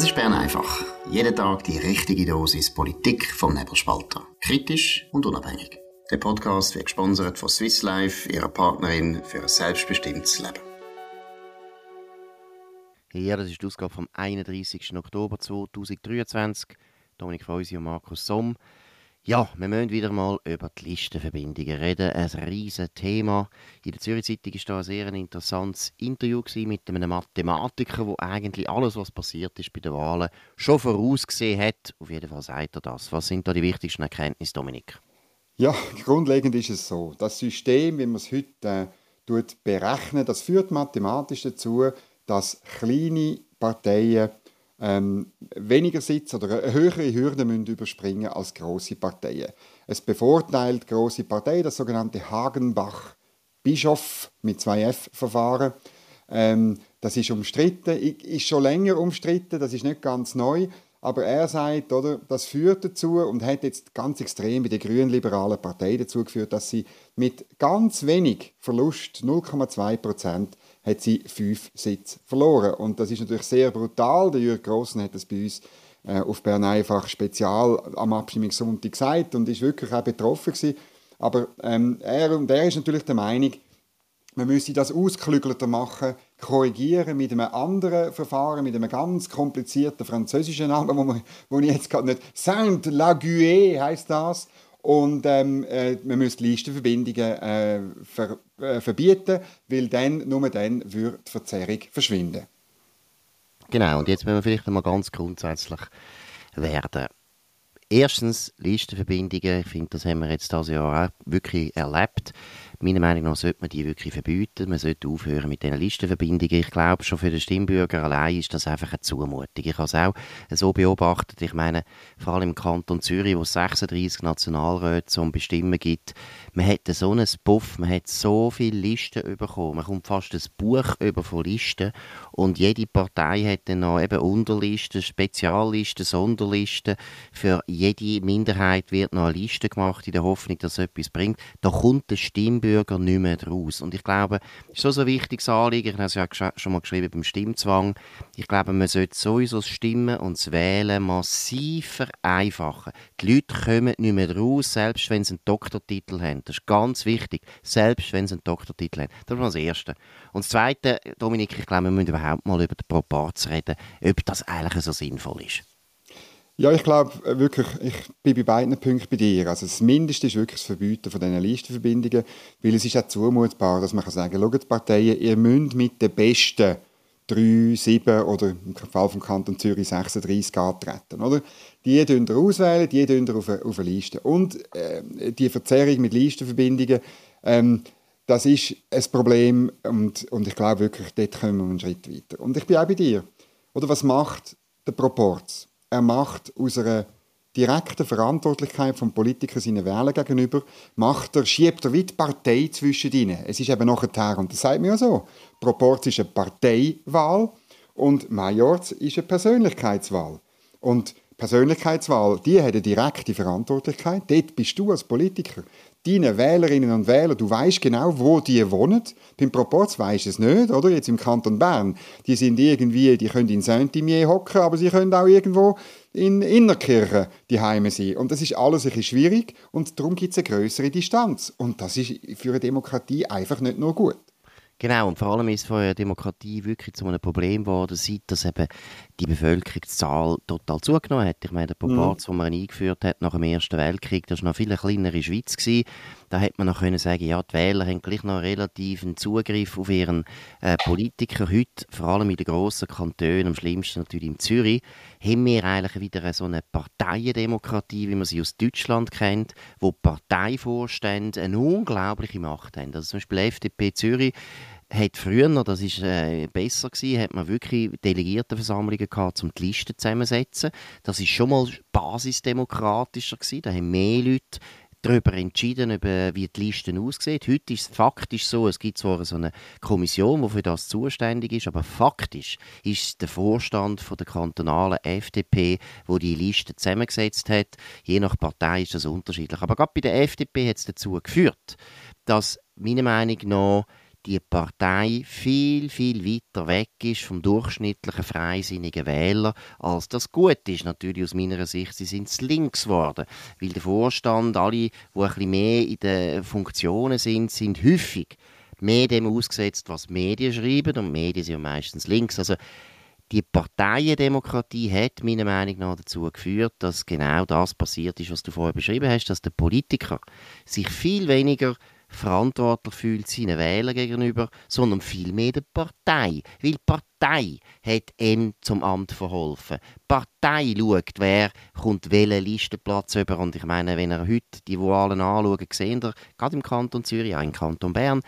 Das ist Bern einfach. Jeden Tag die richtige Dosis Politik vom Nebelspalter. Kritisch und unabhängig. Der Podcast wird gesponsert von Swiss Life, ihrer Partnerin für ein selbstbestimmtes Leben. Ja, das ist die Ausgabe vom 31. Oktober 2023. Dominik Feusi und Markus Somm. Ja, wir müssen wieder mal über die Listenverbindungen reden. Ein riesiges Thema. In der Zürich Zeitung war da ein sehr interessantes Interview mit einem Mathematiker, der eigentlich alles, was passiert ist bei den Wahlen, schon vorausgesehen hat. Auf jeden Fall sagt er das. Was sind da die wichtigsten Erkenntnisse, Dominik? Ja, grundlegend ist es so. Das System, wie man es heute äh, berechnet, das führt mathematisch dazu, dass kleine Parteien ähm, weniger Sitze oder höhere Hürden müssen überspringen als große Parteien. Es bevorteilt große Parteien, das sogenannte Hagenbach-Bischof mit zwei F-Verfahren. Ähm, das ist umstritten, ist schon länger umstritten, das ist nicht ganz neu. Aber er sagt, oder, das führt dazu und hat jetzt ganz extrem bei der grünliberalen Partei dazu geführt, dass sie mit ganz wenig Verlust, 0,2 Prozent, hat sie fünf Sitze verloren. Und das ist natürlich sehr brutal. Der Jürg Grossen hat das bei uns äh, auf Bern einfach spezial am Abstimmungssonntag gesagt und ist wirklich auch betroffen gewesen. Aber ähm, er, und er ist natürlich der Meinung, man müsse das ausklügelter machen, korrigieren mit einem anderen Verfahren, mit einem ganz komplizierten französischen Namen, wo, man, wo ich jetzt gerade nicht... Saint-Laguet heißt das. Und ähm, äh, man müsste Listenverbindungen äh, ver, äh, verbieten, weil dann, nur dann würde die Verzerrung verschwinden. Genau, und jetzt müssen wir vielleicht einmal ganz grundsätzlich werden. Erstens, Listenverbindungen, ich finde, das haben wir jetzt dieses Jahr auch wirklich erlebt. Meiner Meinung nach sollte man die wirklich verbieten. Man sollte aufhören mit diesen Listenverbindungen. Ich glaube, schon für den Stimmbürger allein ist das einfach eine Zumutung. Ich habe es auch so beobachtet. Ich meine, vor allem im Kanton Zürich, wo es 36 Nationalräte zum Bestimmen gibt, man hat so einen Buff, man hat so viele Listen bekommen. Man kommt fast ein Buch über von Listen und jede Partei hat dann noch eben Unterlisten, Speziallisten, Sonderlisten. Für jede Minderheit wird noch eine Liste gemacht in der Hoffnung, dass etwas bringt. Da kommt der Stimmbürger Bürger nicht mehr draus. Und ich glaube, das ist so, ein wichtiges Anliegen. Ich habe es ja schon mal geschrieben beim Stimmzwang. Ich glaube, man sollte sowieso das Stimmen und das Wählen massiv vereinfachen. Die Leute kommen nicht mehr raus, selbst wenn sie einen Doktortitel haben. Das ist ganz wichtig. Selbst wenn sie einen Doktortitel haben. Das ist das Erste. Und das Zweite, Dominik, ich glaube, wir müssen überhaupt mal über den Proporz reden, ob das eigentlich so sinnvoll ist. Ja, ich glaube äh, wirklich, ich bin bei beiden Punkten bei dir. Also das Mindeste ist wirklich das Verbieten von diesen Listenverbindungen, weil es ist auch zumutbar, dass man kann sagen, schaut Parteien, ihr müsst mit den besten drei, sieben oder im Fall vom Kanton Zürich 36 antreten, oder? Die dürfen ihr auswählen, die dürfen ihr auf eine, auf eine Liste. Und äh, die Verzerrung mit Listenverbindungen, ähm, das ist ein Problem und, und ich glaube wirklich, dort kommen wir einen Schritt weiter. Und ich bin auch bei dir. Oder was macht der Proporz? Er macht aus einer direkten Verantwortlichkeit vom Politiker seinen Wählern gegenüber, macht er, schiebt er wie die Partei zwischen ihnen. Es ist eben nachher, und das sagt mir ja so, Proporz ist eine Parteiwahl und Majorz ist eine Persönlichkeitswahl. Und Persönlichkeitswahl, die hat eine direkte Verantwortlichkeit. Dort bist du als Politiker deine Wählerinnen und Wähler, du weißt genau, wo die wohnen. Beim Proporz weisst du es nicht, oder? Jetzt im Kanton Bern. Die sind irgendwie, die können in Saint-Imier hocken, aber sie können auch irgendwo in Innerkirchen die Heime sein. Und das ist alles ein bisschen schwierig und darum gibt es eine größere Distanz. Und das ist für eine Demokratie einfach nicht nur gut. Genau, und vor allem ist es für eine Demokratie wirklich zu einem Problem geworden, seit dass eben die Bevölkerungszahl total zugenommen hat. Ich meine, der Proporz, mhm. den man eingeführt hat nach dem Ersten Weltkrieg, das war noch viel eine kleinere Schweiz. Gewesen. Da hätte man noch können sagen, ja, die Wähler haben gleich noch relativ einen Zugriff auf ihren äh, Politiker. Heute, vor allem in den grossen Kantonen, am schlimmsten natürlich in Zürich, haben wir eigentlich wieder so eine Parteiendemokratie, wie man sie aus Deutschland kennt, wo Parteivorstände eine unglaubliche Macht haben. Also zum Beispiel FDP Zürich hat früher, das ist äh, besser gewesen, hat man wirklich Delegiertenversammlungen gehabt, um die Listen zusammenzusetzen. Das ist schon mal basisdemokratischer gewesen. Da haben mehr Leute darüber entschieden, über, wie die Liste aussieht. Heute ist es faktisch so, es gibt zwar so eine Kommission, die für das zuständig ist, aber faktisch ist der Vorstand von der kantonalen FDP, wo die Liste zusammengesetzt hat. Je nach Partei ist das unterschiedlich. Aber gerade bei der FDP hat es dazu geführt, dass meiner Meinung nach die Partei viel, viel weiter weg ist vom durchschnittlichen freisinnigen Wähler, als das gut ist. Natürlich aus meiner Sicht, sie sind links geworden, weil der Vorstand, alle, die ein bisschen mehr in den Funktionen sind, sind häufig mehr dem ausgesetzt, was Medien schreiben und Medien sind ja meistens links. Also die Parteiendemokratie hat meiner Meinung nach dazu geführt, dass genau das passiert ist, was du vorher beschrieben hast, dass der Politiker sich viel weniger verantwortlich fühlt seinen Wählern gegenüber, sondern vielmehr der Partei. Weil die Partei hat ihm zum Amt verholfen. Die Partei schaut, wer kommt welchen Listenplatz über. Und ich meine, wenn ihr heute die Wahlen anschaut, seht ihr, gerade im Kanton Zürich, auch im Kanton Bern,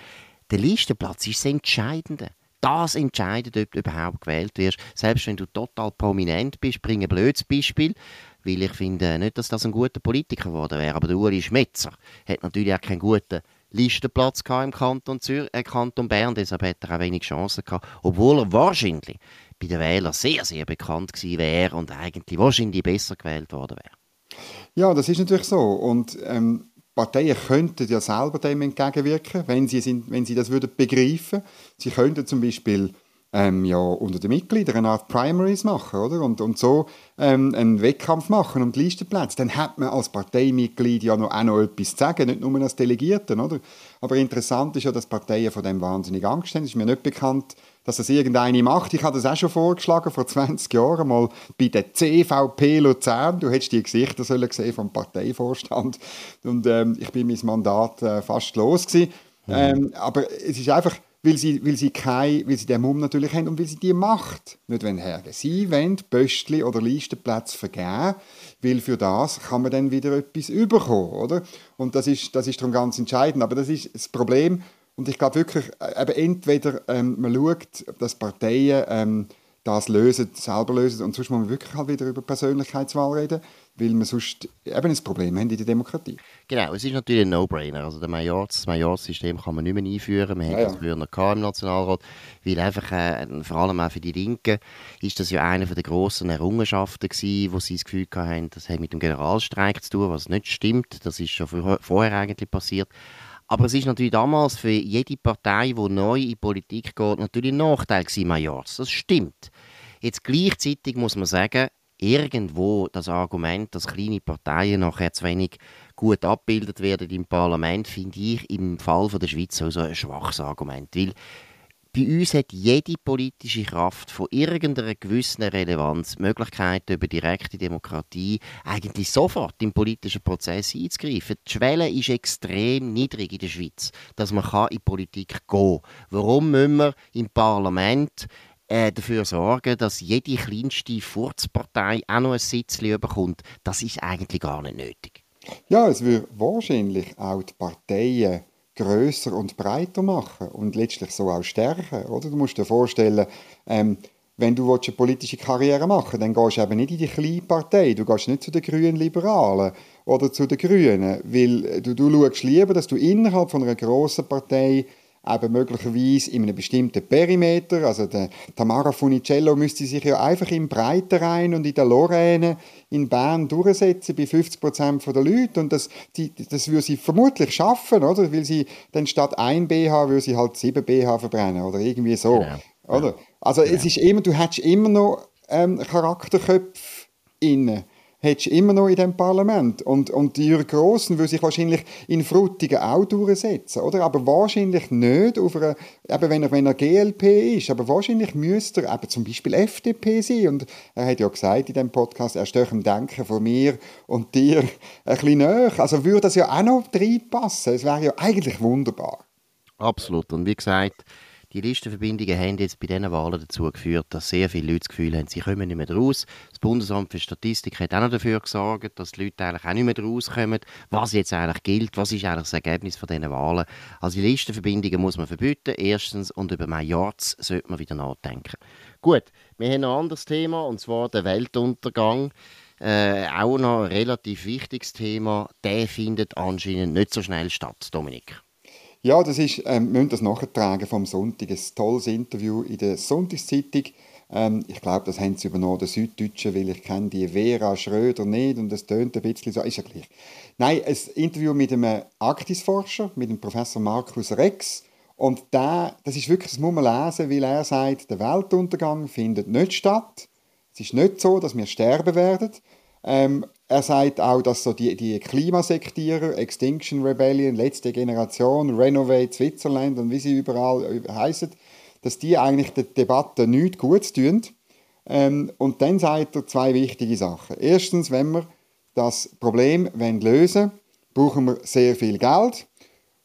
der Listenplatz ist das Entscheidende. Das entscheidet, ob du überhaupt gewählt wirst. Selbst wenn du total prominent bist, bringe ein blödes Beispiel, weil ich finde nicht, dass das ein guter Politiker geworden wäre. Aber der Uli Schmetzer hat natürlich auch keinen guten Listenplatz im Kanton, Zür äh, Kanton Bern, deshalb hat er auch wenig Chancen gehabt, obwohl er wahrscheinlich bei den Wählern sehr, sehr bekannt gewesen wäre und eigentlich wahrscheinlich besser gewählt worden wäre. Ja, das ist natürlich so und ähm, Parteien könnten ja selber dem entgegenwirken, wenn sie, sind, wenn sie das würden begreifen. Sie könnten zum Beispiel ähm, ja, unter den Mitgliedern eine Art Primaries machen oder? Und, und so ähm, einen Wettkampf machen um die Listenplätze. Dann hat man als Parteimitglied ja noch, auch noch etwas zu sagen, nicht nur als Delegierten. Oder? Aber interessant ist ja, dass Parteien von dem wahnsinnig Angst haben. Es ist mir nicht bekannt, dass das irgendeine macht. Ich habe das auch schon vorgeschlagen, vor 20 Jahren, mal bei der CVP Luzern. Du hättest die Gesichter sollen gesehen vom Parteivorstand. Und ähm, ich bin mein Mandat äh, fast los gewesen. Mhm. Ähm, aber es ist einfach, weil sie, weil sie, kein, weil sie den Mumm natürlich haben und weil sie die Macht nicht haben. Sie wollen Pöstchen oder Listenplätze vergeben, weil für das kann man dann wieder etwas überkommen, oder? Und das ist, das ist darum ganz entscheidend. Aber das ist das Problem, und ich glaube wirklich, äh, eben entweder ähm, man schaut, dass Parteien ähm, das lösen, selber lösen, und sonst muss man wirklich halt wieder über Persönlichkeitswahl reden, weil wir sonst eben ein Problem haben in der Demokratie. Genau, es ist natürlich ein No-Brainer. Also Majors, das Majorssystem kann man nicht mehr einführen. Man ja, hat das früher noch im Nationalrat, weil einfach, äh, vor allem auch für die Linken, ist das ja eine der grossen Errungenschaften gewesen, wo sie das Gefühl hatten, das hat mit dem Generalstreik zu tun, was nicht stimmt. Das ist schon vorher eigentlich passiert. Aber es ist natürlich damals für jede Partei, die neu in die Politik geht, natürlich ein Nachteil gewesen, Majors. Das stimmt. Jetzt gleichzeitig muss man sagen, irgendwo das Argument, dass kleine Parteien nachher zu wenig gut abgebildet werden im Parlament, finde ich im Fall von der Schweiz so ein schwaches Argument. Weil bei uns hat jede politische Kraft von irgendeiner gewissen Relevanz Möglichkeiten über direkte Demokratie eigentlich sofort im politischen Prozess einzugreifen. Die Schwelle ist extrem niedrig in der Schweiz, dass man in die Politik gehen kann. Warum müssen wir im Parlament äh, dafür sorgen, dass jede kleinste Furzpartei auch noch ein Sitzchen bekommt? Das ist eigentlich gar nicht nötig. Ja, es wird wahrscheinlich auch die Parteien größer und breiter machen und letztlich so auch stärken. Oder? Du musst dir vorstellen, ähm, wenn du eine politische Karriere machen willst, dann gehst du eben nicht in die kleine Partei, du gehst nicht zu den grünen Liberalen oder zu den Grünen, weil du, du schaust lieber, dass du innerhalb von einer grossen Partei eben möglicherweise in einem bestimmten Perimeter, also der Tamara Funicello müsste sich ja einfach im Breitenrhein und in der Lorraine in Bern durchsetzen bei 50 Prozent der Leute und das, die, das würde sie vermutlich schaffen, oder? Weil sie dann statt ein BH würde sie halt sieben BH verbrennen oder irgendwie so, genau. oder? Also genau. es ist immer, du hättest immer noch ähm, Charakterköpfe innen hättest du immer noch in dem Parlament. Und, und Jürgen Grossen würde sich wahrscheinlich in Frutigen auch durchsetzen, oder? Aber wahrscheinlich nicht auf einer, eben wenn er, wenn er GLP ist, aber wahrscheinlich müsste er eben zum Beispiel FDP sein. Und er hat ja gesagt in dem Podcast, er steht im Denken von mir und dir ein bisschen näher. Also würde das ja auch noch reinpassen. Es wäre ja eigentlich wunderbar. Absolut. Und wie gesagt, die Listenverbindungen haben jetzt bei diesen Wahlen dazu geführt, dass sehr viele Leute das Gefühl haben, sie kommen nicht mehr raus. Das Bundesamt für Statistik hat auch noch dafür gesorgt, dass die Leute eigentlich auch nicht mehr rauskommen, was jetzt eigentlich gilt, was ist eigentlich das Ergebnis von diesen Wahlen. Also die Listenverbindungen muss man verbieten, erstens, und über Majorz sollte man wieder nachdenken. Gut, wir haben noch ein anderes Thema, und zwar den Weltuntergang. Äh, auch noch ein relativ wichtiges Thema. Der findet anscheinend nicht so schnell statt, Dominik. Ja, das ist, ähm, wir müssen das nachtragen vom Sonntag. Ein tolles Interview in der Sonntagszeitung. Ähm, ich glaube, das haben sie übernommen, der Süddeutsche, weil ich kenne die Vera Schröder nicht und das tönt ein bisschen so, ist ja gleich. Nein, ein Interview mit einem Arktisforscher, mit dem Professor Markus Rex Und der, das ist wirklich, das muss man lesen, weil er sagt, der Weltuntergang findet nicht statt. Es ist nicht so, dass wir sterben werden. Ähm, er sagt auch, dass so die, die Klimasektierer, Extinction Rebellion, letzte Generation, Renovate Switzerland und wie sie überall heißen, dass die eigentlich der Debatte nichts gut tun. Ähm, und dann sagt er zwei wichtige Sachen. Erstens, wenn wir das Problem lösen wollen, brauchen wir sehr viel Geld,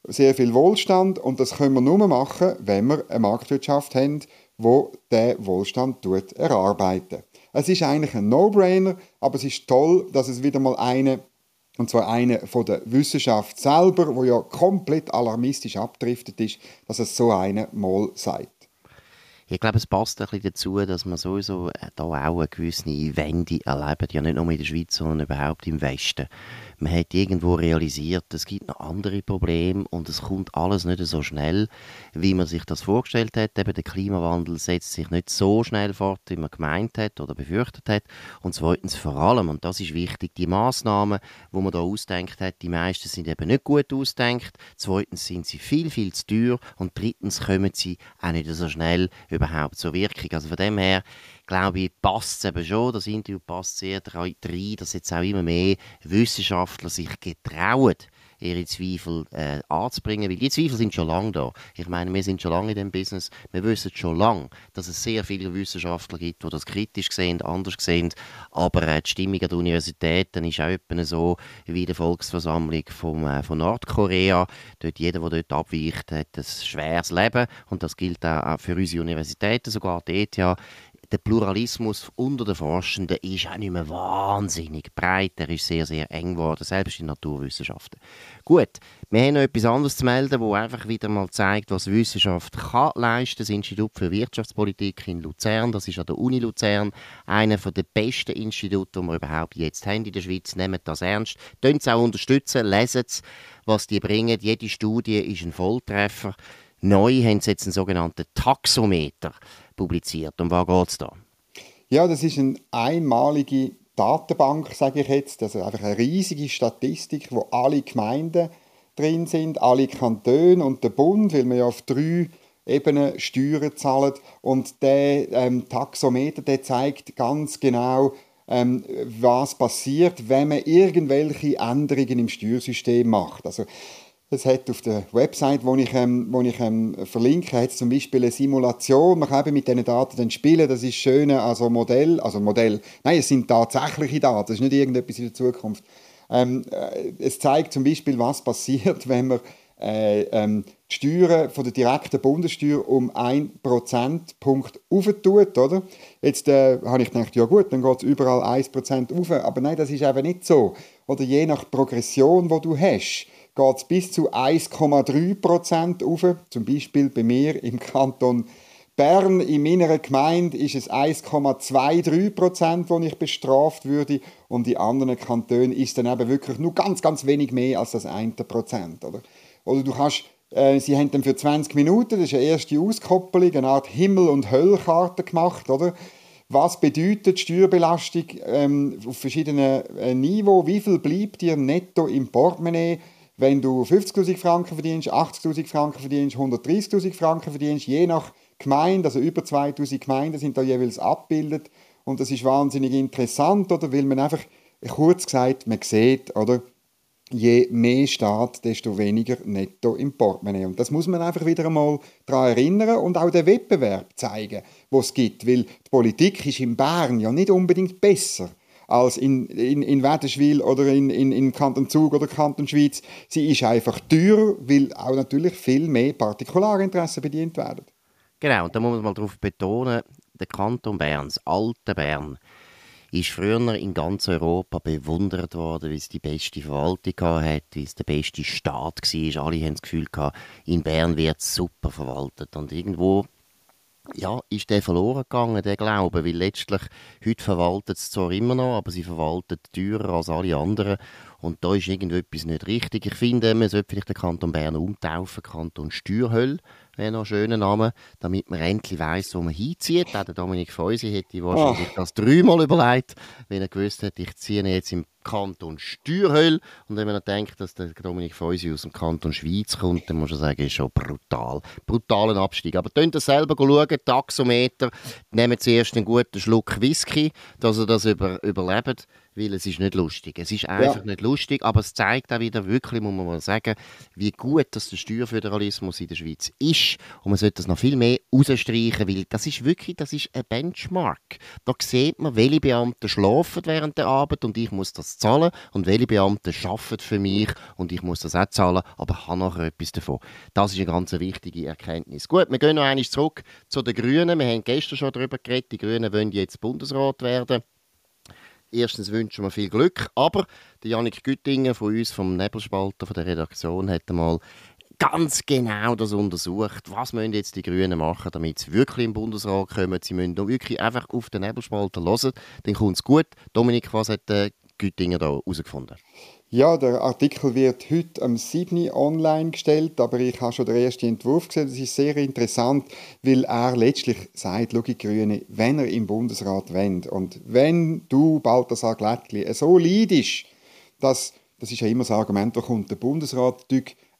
sehr viel Wohlstand und das können wir nur machen, wenn wir eine Marktwirtschaft haben, wo der Wohlstand tut erarbeiten. Es ist eigentlich ein No-Brainer, aber es ist toll, dass es wieder mal eine und zwar eine von der Wissenschaft selber, wo ja komplett alarmistisch abdriftet ist, dass es so eine mal sagt. Ich glaube, es passt ein bisschen dazu, dass man sowieso da auch eine gewisse Wende erlebt, ja nicht nur in der Schweiz, sondern überhaupt im Westen man hat irgendwo realisiert, es gibt noch andere Probleme und es kommt alles nicht so schnell, wie man sich das vorgestellt hat. Eben der Klimawandel setzt sich nicht so schnell fort, wie man gemeint hat oder befürchtet hat. Und zweitens vor allem, und das ist wichtig, die Maßnahmen, wo man da ausdenkt hat, die meisten sind eben nicht gut ausdenkt. Zweitens sind sie viel, viel zu teuer und drittens kommen sie auch nicht so schnell überhaupt zur Wirkung. Also von dem her glaube ich, passt es eben schon. Das Interview passt sehr rein, dass jetzt auch immer mehr Wissenschaftler sich getrauen, ihre Zweifel äh, anzubringen, weil die Zweifel sind schon lange da. Ich meine, wir sind schon lange in dem Business, wir wissen schon lange, dass es sehr viele Wissenschaftler gibt, die das kritisch sehen, anders sehen, aber äh, die Stimmung an den Universitäten ist auch etwa so wie die Volksversammlung vom, äh, von Nordkorea. Dort, jeder, der dort abweicht, hat ein schweres Leben und das gilt auch für unsere Universitäten, sogar die ETH der Pluralismus unter den Forschenden ist auch nicht mehr wahnsinnig breit. Er ist sehr, sehr eng geworden, selbst in Naturwissenschaften. Gut, wir haben noch etwas anderes zu melden, wo einfach wieder mal zeigt, was Wissenschaft kann leisten. Das Institut für Wirtschaftspolitik in Luzern, das ist an der Uni Luzern, einer der besten Institute, die wir überhaupt jetzt haben in der Schweiz. Nehmt das ernst, Könnt es auch unterstützen, lesen es, was die bringen. Jede Studie ist ein Volltreffer. Neu haben sie jetzt einen sogenannten Taxometer publiziert. Um was geht es da? Ja, das ist eine einmalige Datenbank, sage ich jetzt. Also einfach eine riesige Statistik, wo alle Gemeinden drin sind, alle Kantone und der Bund, weil wir ja auf drei Ebenen Steuern zahlen. Und der ähm, Taxometer der zeigt ganz genau, ähm, was passiert, wenn man irgendwelche Änderungen im Steuersystem macht. Also es hat auf der Website, wo ich, ähm, wo ich ähm, verlinke, hat zum Beispiel eine Simulation. Man kann mit diesen Daten dann spielen. Das ist schön, also Modell, also Modell. Nein, es sind tatsächliche Daten. Das ist nicht irgendetwas in der Zukunft. Ähm, äh, es zeigt zum Beispiel, was passiert, wenn man äh, ähm, die Steuern von der direkten Bundessteuer um 1 Prozentpunkt aufentut, oder? Jetzt äh, habe ich gedacht, ja gut, dann geht es überall 1 Prozent auf. Aber nein, das ist eben nicht so. Oder je nach Progression, die du hast, geht es bis zu 1,3 Prozent auf. Zum Beispiel bei mir im Kanton Bern, in meiner Gemeinde, ist es 1,23 Prozent, wo ich bestraft würde. Und in anderen Kantonen ist dann eben wirklich nur ganz, ganz wenig mehr als das 1 Prozent. Oder? oder du kannst äh, Sie haben dann für 20 Minuten, das ist eine erste Auskopplung, eine Art Himmel- und Höllkarte gemacht, oder? Was bedeutet Steuerbelastung ähm, auf verschiedenen äh, Niveaus? Wie viel bleibt dir netto im Portemonnaie? Wenn du 50'000 Franken verdienst, 80'000 Franken verdienst, 130'000 Franken verdienst, je nach Gemeinde, also über 2'000 Gemeinden sind da jeweils abgebildet und das ist wahnsinnig interessant, oder, weil man einfach, kurz gesagt, man sieht, oder, je mehr Staat, desto weniger netto im Portemonnaie. Und das muss man einfach wieder einmal daran erinnern und auch den Wettbewerb zeigen, was es gibt. Weil die Politik ist in Bern ja nicht unbedingt besser als in, in, in Wädenswil oder in, in, in Kanton Zug oder Kanton Schweiz. Sie ist einfach teurer, weil auch natürlich viel mehr Partikularinteressen bedient werden. Genau, und da muss man mal darauf betonen, der Kanton Bern, das alte Bern, ist früher in ganz Europa bewundert worden, weil es die beste Verwaltung hatte, weil es der beste Staat war. Alle haben das Gefühl gehabt, in Bern wird es super verwaltet. Und irgendwo ja, ist der verloren gegangen, der Glaube, weil letztlich, heute verwaltet es zwar immer noch, aber sie verwaltet teurer als alle anderen Und da ist irgendetwas nicht richtig. Ich finde, man sollte vielleicht den Kanton Bern umtaufen, Kanton Steuerhölle wäre noch ein schöner Name, damit man endlich weiss, wo man hinzieht. Auch der Dominik Feusi hätte wahrscheinlich oh. das dreimal überlegt, wenn er gewusst hätte, ich ziehe jetzt im Kanton Steuerhölle. Und wenn man denkt, dass der Dominik Feusi aus dem Kanton Schweiz kommt, dann muss man sagen, ist schon brutal. Brutalen Abstieg. Aber könnt ihr selber schauen, Taxometer, nehmen zuerst einen guten Schluck Whisky, dass ihr das über, überlebt weil es ist nicht lustig. Es ist einfach ja. nicht lustig, aber es zeigt auch wieder wirklich, muss man mal sagen, wie gut dass der Steuerföderalismus in der Schweiz ist und man sollte das noch viel mehr rausstreichen, weil das ist wirklich, das ist ein Benchmark. Da sieht man, welche Beamte schlafen während der Arbeit und ich muss das zahlen und welche Beamte arbeiten für mich und ich muss das auch zahlen, aber habe nachher etwas davon. Das ist eine ganz wichtige Erkenntnis. Gut, wir gehen noch einmal zurück zu den Grünen. Wir haben gestern schon darüber geredet, die Grünen wollen jetzt Bundesrat werden. Erstens wünschen wir viel Glück, aber der Janik Güttingen von uns, vom Nebelspalter, von der Redaktion, hat einmal ganz genau das untersucht. Was müssen jetzt die Grünen machen, damit sie wirklich im Bundesrat kommen? Sie müssen wirklich einfach auf den Nebelspalter hören, dann kommt es gut. Dominik, was hat der Güttingen da herausgefunden? Ja, der Artikel wird heute am 7. online gestellt, aber ich habe schon den ersten Entwurf gesehen. Das ist sehr interessant, weil er letztlich sagt, schau, Grüne, wenn er im Bundesrat wendet und wenn du, Balthasar Glättli, so leidest, dass, das ist ja immer das Argument, da kommt der Bundesrat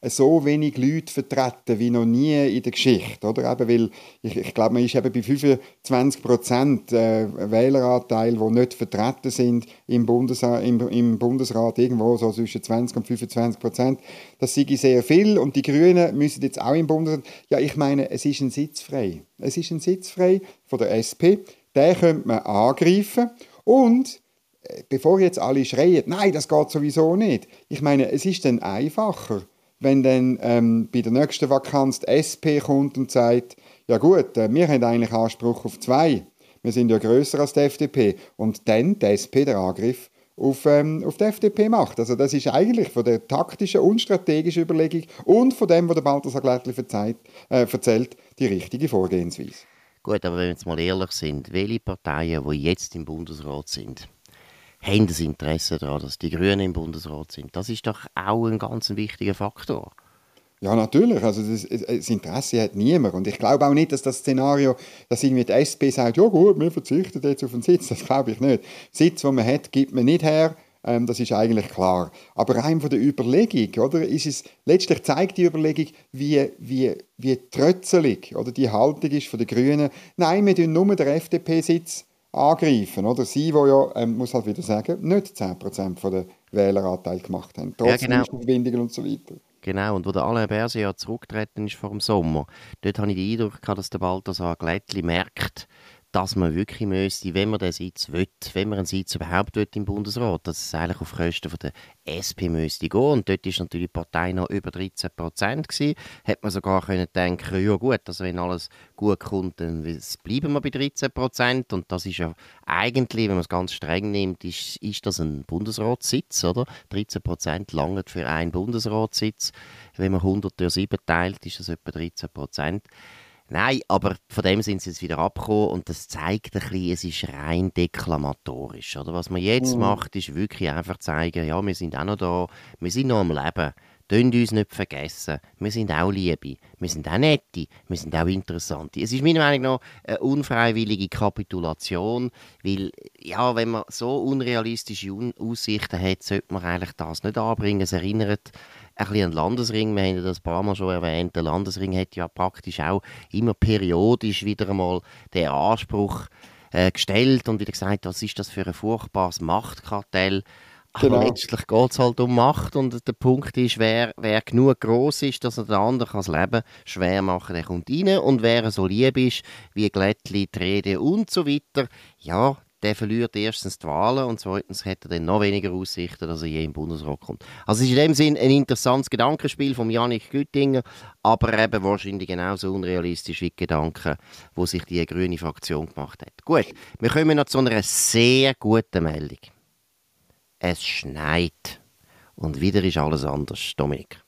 so wenig Leute vertreten wie noch nie in der Geschichte. Oder? Eben, weil ich, ich glaube, man ist eben bei 25 Prozent äh, Wähleranteil, die nicht vertreten sind im, Bundes, im, im, Bundesrat, irgendwo so zwischen 20 und 25 Prozent. Das ich sehr viel und die Grünen müssen jetzt auch im Bundesrat. Ja, ich meine, es ist ein Sitz frei. Es ist ein Sitz frei von der SP. Den könnte man angreifen und äh, bevor jetzt alle schreien, nein, das geht sowieso nicht. Ich meine, es ist dann einfacher, wenn dann ähm, bei der nächsten Vakanz die SP kommt und sagt, ja gut, äh, wir haben eigentlich Anspruch auf zwei, wir sind ja größer als die FDP und dann die SP den Angriff auf, ähm, auf die FDP macht. Also das ist eigentlich von der taktischen und strategischen Überlegung und von dem, was der Balthasar Glättli erzählt, äh, erzählt, die richtige Vorgehensweise. Gut, aber wenn wir jetzt mal ehrlich sind, welche Parteien, die jetzt im Bundesrat sind, haben das Interesse daran, dass die Grünen im Bundesrat sind. Das ist doch auch ein ganz wichtiger Faktor. Ja, natürlich. Also das, das, Interesse hat niemand. Und ich glaube auch nicht, dass das Szenario, dass irgendwie die SP sagt, ja gut, wir verzichten jetzt auf einen Sitz, das glaube ich nicht. Sitz, den man hat, gibt man nicht her. Ähm, das ist eigentlich klar. Aber rein von der Überlegung, oder, ist es, letztlich zeigt die Überlegung, wie, wie, wie trötzelig oder die Haltung ist von den Grünen. Nein, wir tun nur den FDP-Sitz angreifen. Oder? Sie, die ja, ähm, muss halt wieder sagen, nicht 10% von der Wähleranteil gemacht haben, trotz ja, genau. Verbindungen und so weiter. Genau, und wo der Alain Berset ja zurückgetreten ist vor dem Sommer, dort habe ich den Eindruck gehabt, dass der Balthasar Glättli merkt, dass man wirklich müsste, wenn man den Sitz will, wenn man einen Sitz überhaupt will im Bundesrat, dass es eigentlich auf Kosten von der SP müsste gehen. Und dort ist natürlich die Partei noch über 13 Prozent gewesen. Hätte man sogar können denken, ja gut, also wenn alles gut kommt, dann bleiben wir bei 13 Prozent. Und das ist ja eigentlich, wenn man es ganz streng nimmt, ist, ist das ein Bundesratssitz, oder? 13 Prozent langen für einen Bundesratssitz. Wenn man 100 durch 7 teilt, ist das etwa 13 Prozent. Nein, aber von dem sind sie jetzt wieder abgekommen und das zeigt ein bisschen, es ist rein deklamatorisch. Oder? Was man jetzt mhm. macht, ist wirklich einfach zeigen, ja, wir sind auch noch da, wir sind noch am Leben. Tönt uns nicht vergessen. Wir sind auch Liebe. Wir sind auch Nette. Wir sind auch Interessante. Es ist meiner Meinung nach eine unfreiwillige Kapitulation, weil, ja, wenn man so unrealistische Aussichten hat, sollte man eigentlich das nicht anbringen. Es erinnert ein bisschen an Landesring. Wir haben das ein paar Mal schon erwähnt. Der Landesring hat ja praktisch auch immer periodisch wieder einmal den Anspruch äh, gestellt und wieder gesagt, was ist das für ein furchtbares Machtkartell. Aber genau. letztlich geht es halt um Macht und der Punkt ist, wer, wer genug groß ist, dass er den anderen das Leben schwer machen kann, der kommt rein. Und wer so lieb ist, wie Glättli, die Rede und so weiter, ja, der verliert erstens die Wahlen und zweitens hat er dann noch weniger Aussichten, dass er je im Bundesrat kommt. Also es ist in dem Sinn ein interessantes Gedankenspiel von Janik Güttinger, aber eben wahrscheinlich genauso unrealistisch wie die Gedanken, wo sich die grüne Fraktion gemacht hat. Gut, wir kommen noch zu einer sehr guten Meldung. Es schneit und wieder ist alles anders, Dominik.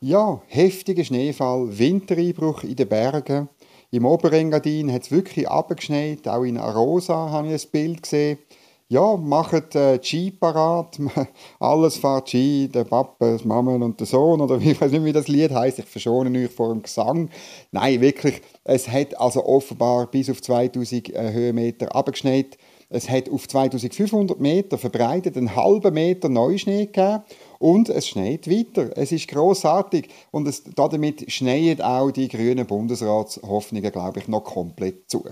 Ja, heftiger Schneefall, Wintereinbruch in den Bergen. Im Oberengadin hat es wirklich abgeschneit. Auch in Arosa habe ich ein Bild gesehen. ja, macht äh, Ski parat, alles fährt Ski, der Papa, die Mama und der Sohn, oder ich weiß nicht, wie das Lied heißt. ich verschone euch vor dem Gesang. Nein, wirklich, es hat also offenbar bis auf 2000 äh, Höhenmeter abgeschneit. Es hat auf 2500 Meter verbreitet einen halben Meter Neuschnee gegeben und es schneit weiter. Es ist großartig und es, damit schneien auch die grünen Bundesratshoffnungen, glaube ich, noch komplett zu.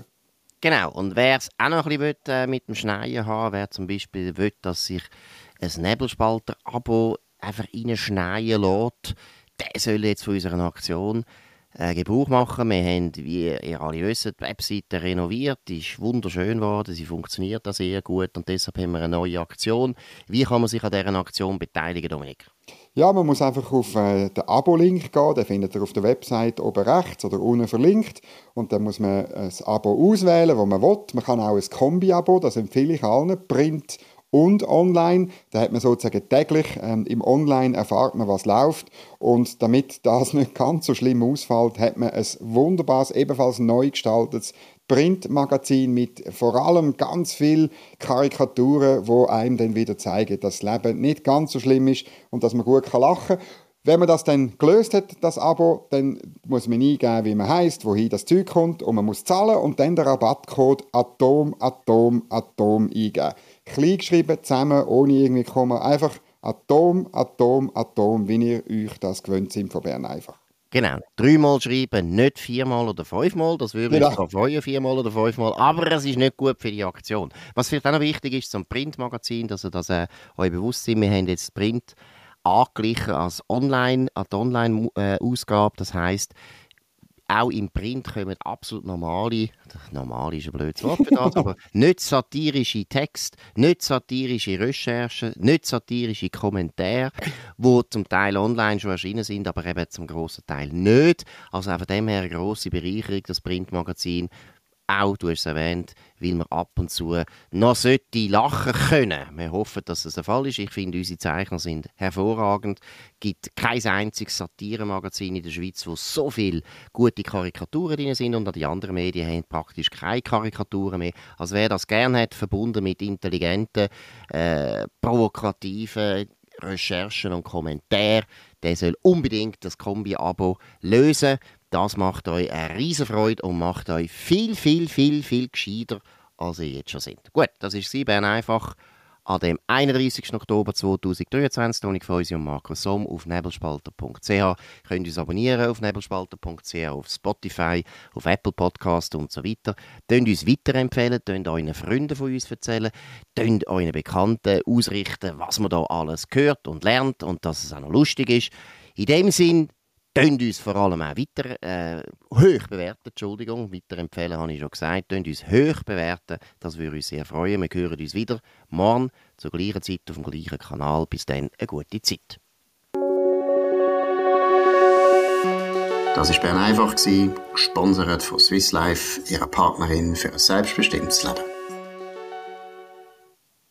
Genau, und wer es auch noch ein bisschen will, äh, mit dem Schneien haben wer zum Beispiel will, dass sich ein Nebelspalter-Abo einfach reinschneien lässt, der soll jetzt von unserer Aktion äh, Gebrauch machen. Wir haben, wie ihr alle wisst, die Webseite renoviert, die ist wunderschön geworden, sie funktioniert da sehr gut und deshalb haben wir eine neue Aktion. Wie kann man sich an dieser Aktion beteiligen, Dominik? Ja, man muss einfach auf äh, den Abo-Link gehen, den findet ihr auf der Website oben rechts oder unten verlinkt und dann muss man ein Abo auswählen, das man will. Man kann auch ein Kombi-Abo, das empfehle ich allen, Print und online. Da hat man sozusagen täglich ähm, im Online erfahrt man, was läuft. Und damit das nicht ganz so schlimm ausfällt, hat man ein wunderbares, ebenfalls neu gestaltetes Printmagazin mit vor allem ganz viel Karikaturen, wo einem dann wieder zeigen, dass das Leben nicht ganz so schlimm ist und dass man gut lachen kann. Wenn man das dann gelöst hat, das Abo, dann muss man eingeben, wie man heißt, wohin das Zeug kommt und man muss zahlen und dann den Rabattcode Atom, Atom, Atom eingeben. Klein geschrieben, zusammen, ohne irgendwie Komma, einfach Atom, Atom, Atom, wie ihr euch das gewöhnt sind von Bern einfach. Genau. Dreimal schreiben, nicht viermal oder fünfmal. Das würde ich genau. freuen, viermal oder fünfmal. Aber es ist nicht gut für die Aktion. Was vielleicht auch noch wichtig ist zum Printmagazin, dass ihr das äh, euch bewusst seid. Wir haben jetzt Print angeglichen als Online, an die Online-Ausgabe. Das heißt, auch im Print kommen absolut normale, normal ist ein blödes Wort für das, aber nicht satirische Texte, nicht satirische Recherchen, nicht satirische Kommentare, die zum Teil online schon erschienen sind, aber eben zum grossen Teil nicht. Also auch von dem her eine grosse Bereicherung, das Printmagazin auch, du hast es erwähnt, weil man ab und zu noch sollte lachen können. Wir hoffen, dass es der Fall ist. Ich finde, unsere Zeichner sind hervorragend. Es gibt kein einziges Satiremagazin in der Schweiz, wo so viele gute Karikaturen drin sind und die anderen Medien haben praktisch keine Karikaturen mehr. Also wer das gerne hat, verbunden mit intelligenten, äh, provokativen Recherchen und Kommentaren, der soll unbedingt das Kombi-Abo lösen. Das macht euch eine riesen Freude und macht euch viel, viel, viel, viel gescheiter, als ihr jetzt schon seid. Gut, das ist sie, Bern einfach an dem 31. Oktober 2023. Toni Feusi und Markus Somm auf nebelspalter.ch. Könnt uns abonnieren auf nebelspalter.ch, auf Spotify, auf Apple Podcast und so weiter. Könnt uns weiterempfehlen, könnt euren Freunden von uns erzählen, könnt euren Bekannten ausrichten, was man da alles hört und lernt und dass es auch noch lustig ist. In dem Sinn, Tönt uns vor allem auch weiter äh, hoch bewerten, Entschuldigung, weiterempfehlen habe ich schon gesagt. Tönt uns hoch bewerten, das würde uns sehr freuen. Wir hören uns wieder morgen zur gleichen Zeit auf dem gleichen Kanal. Bis dann, eine gute Zeit. Das war Bern einfach, gesponsert von Swiss Life, ihrer Partnerin für ein selbstbestimmtes Leben.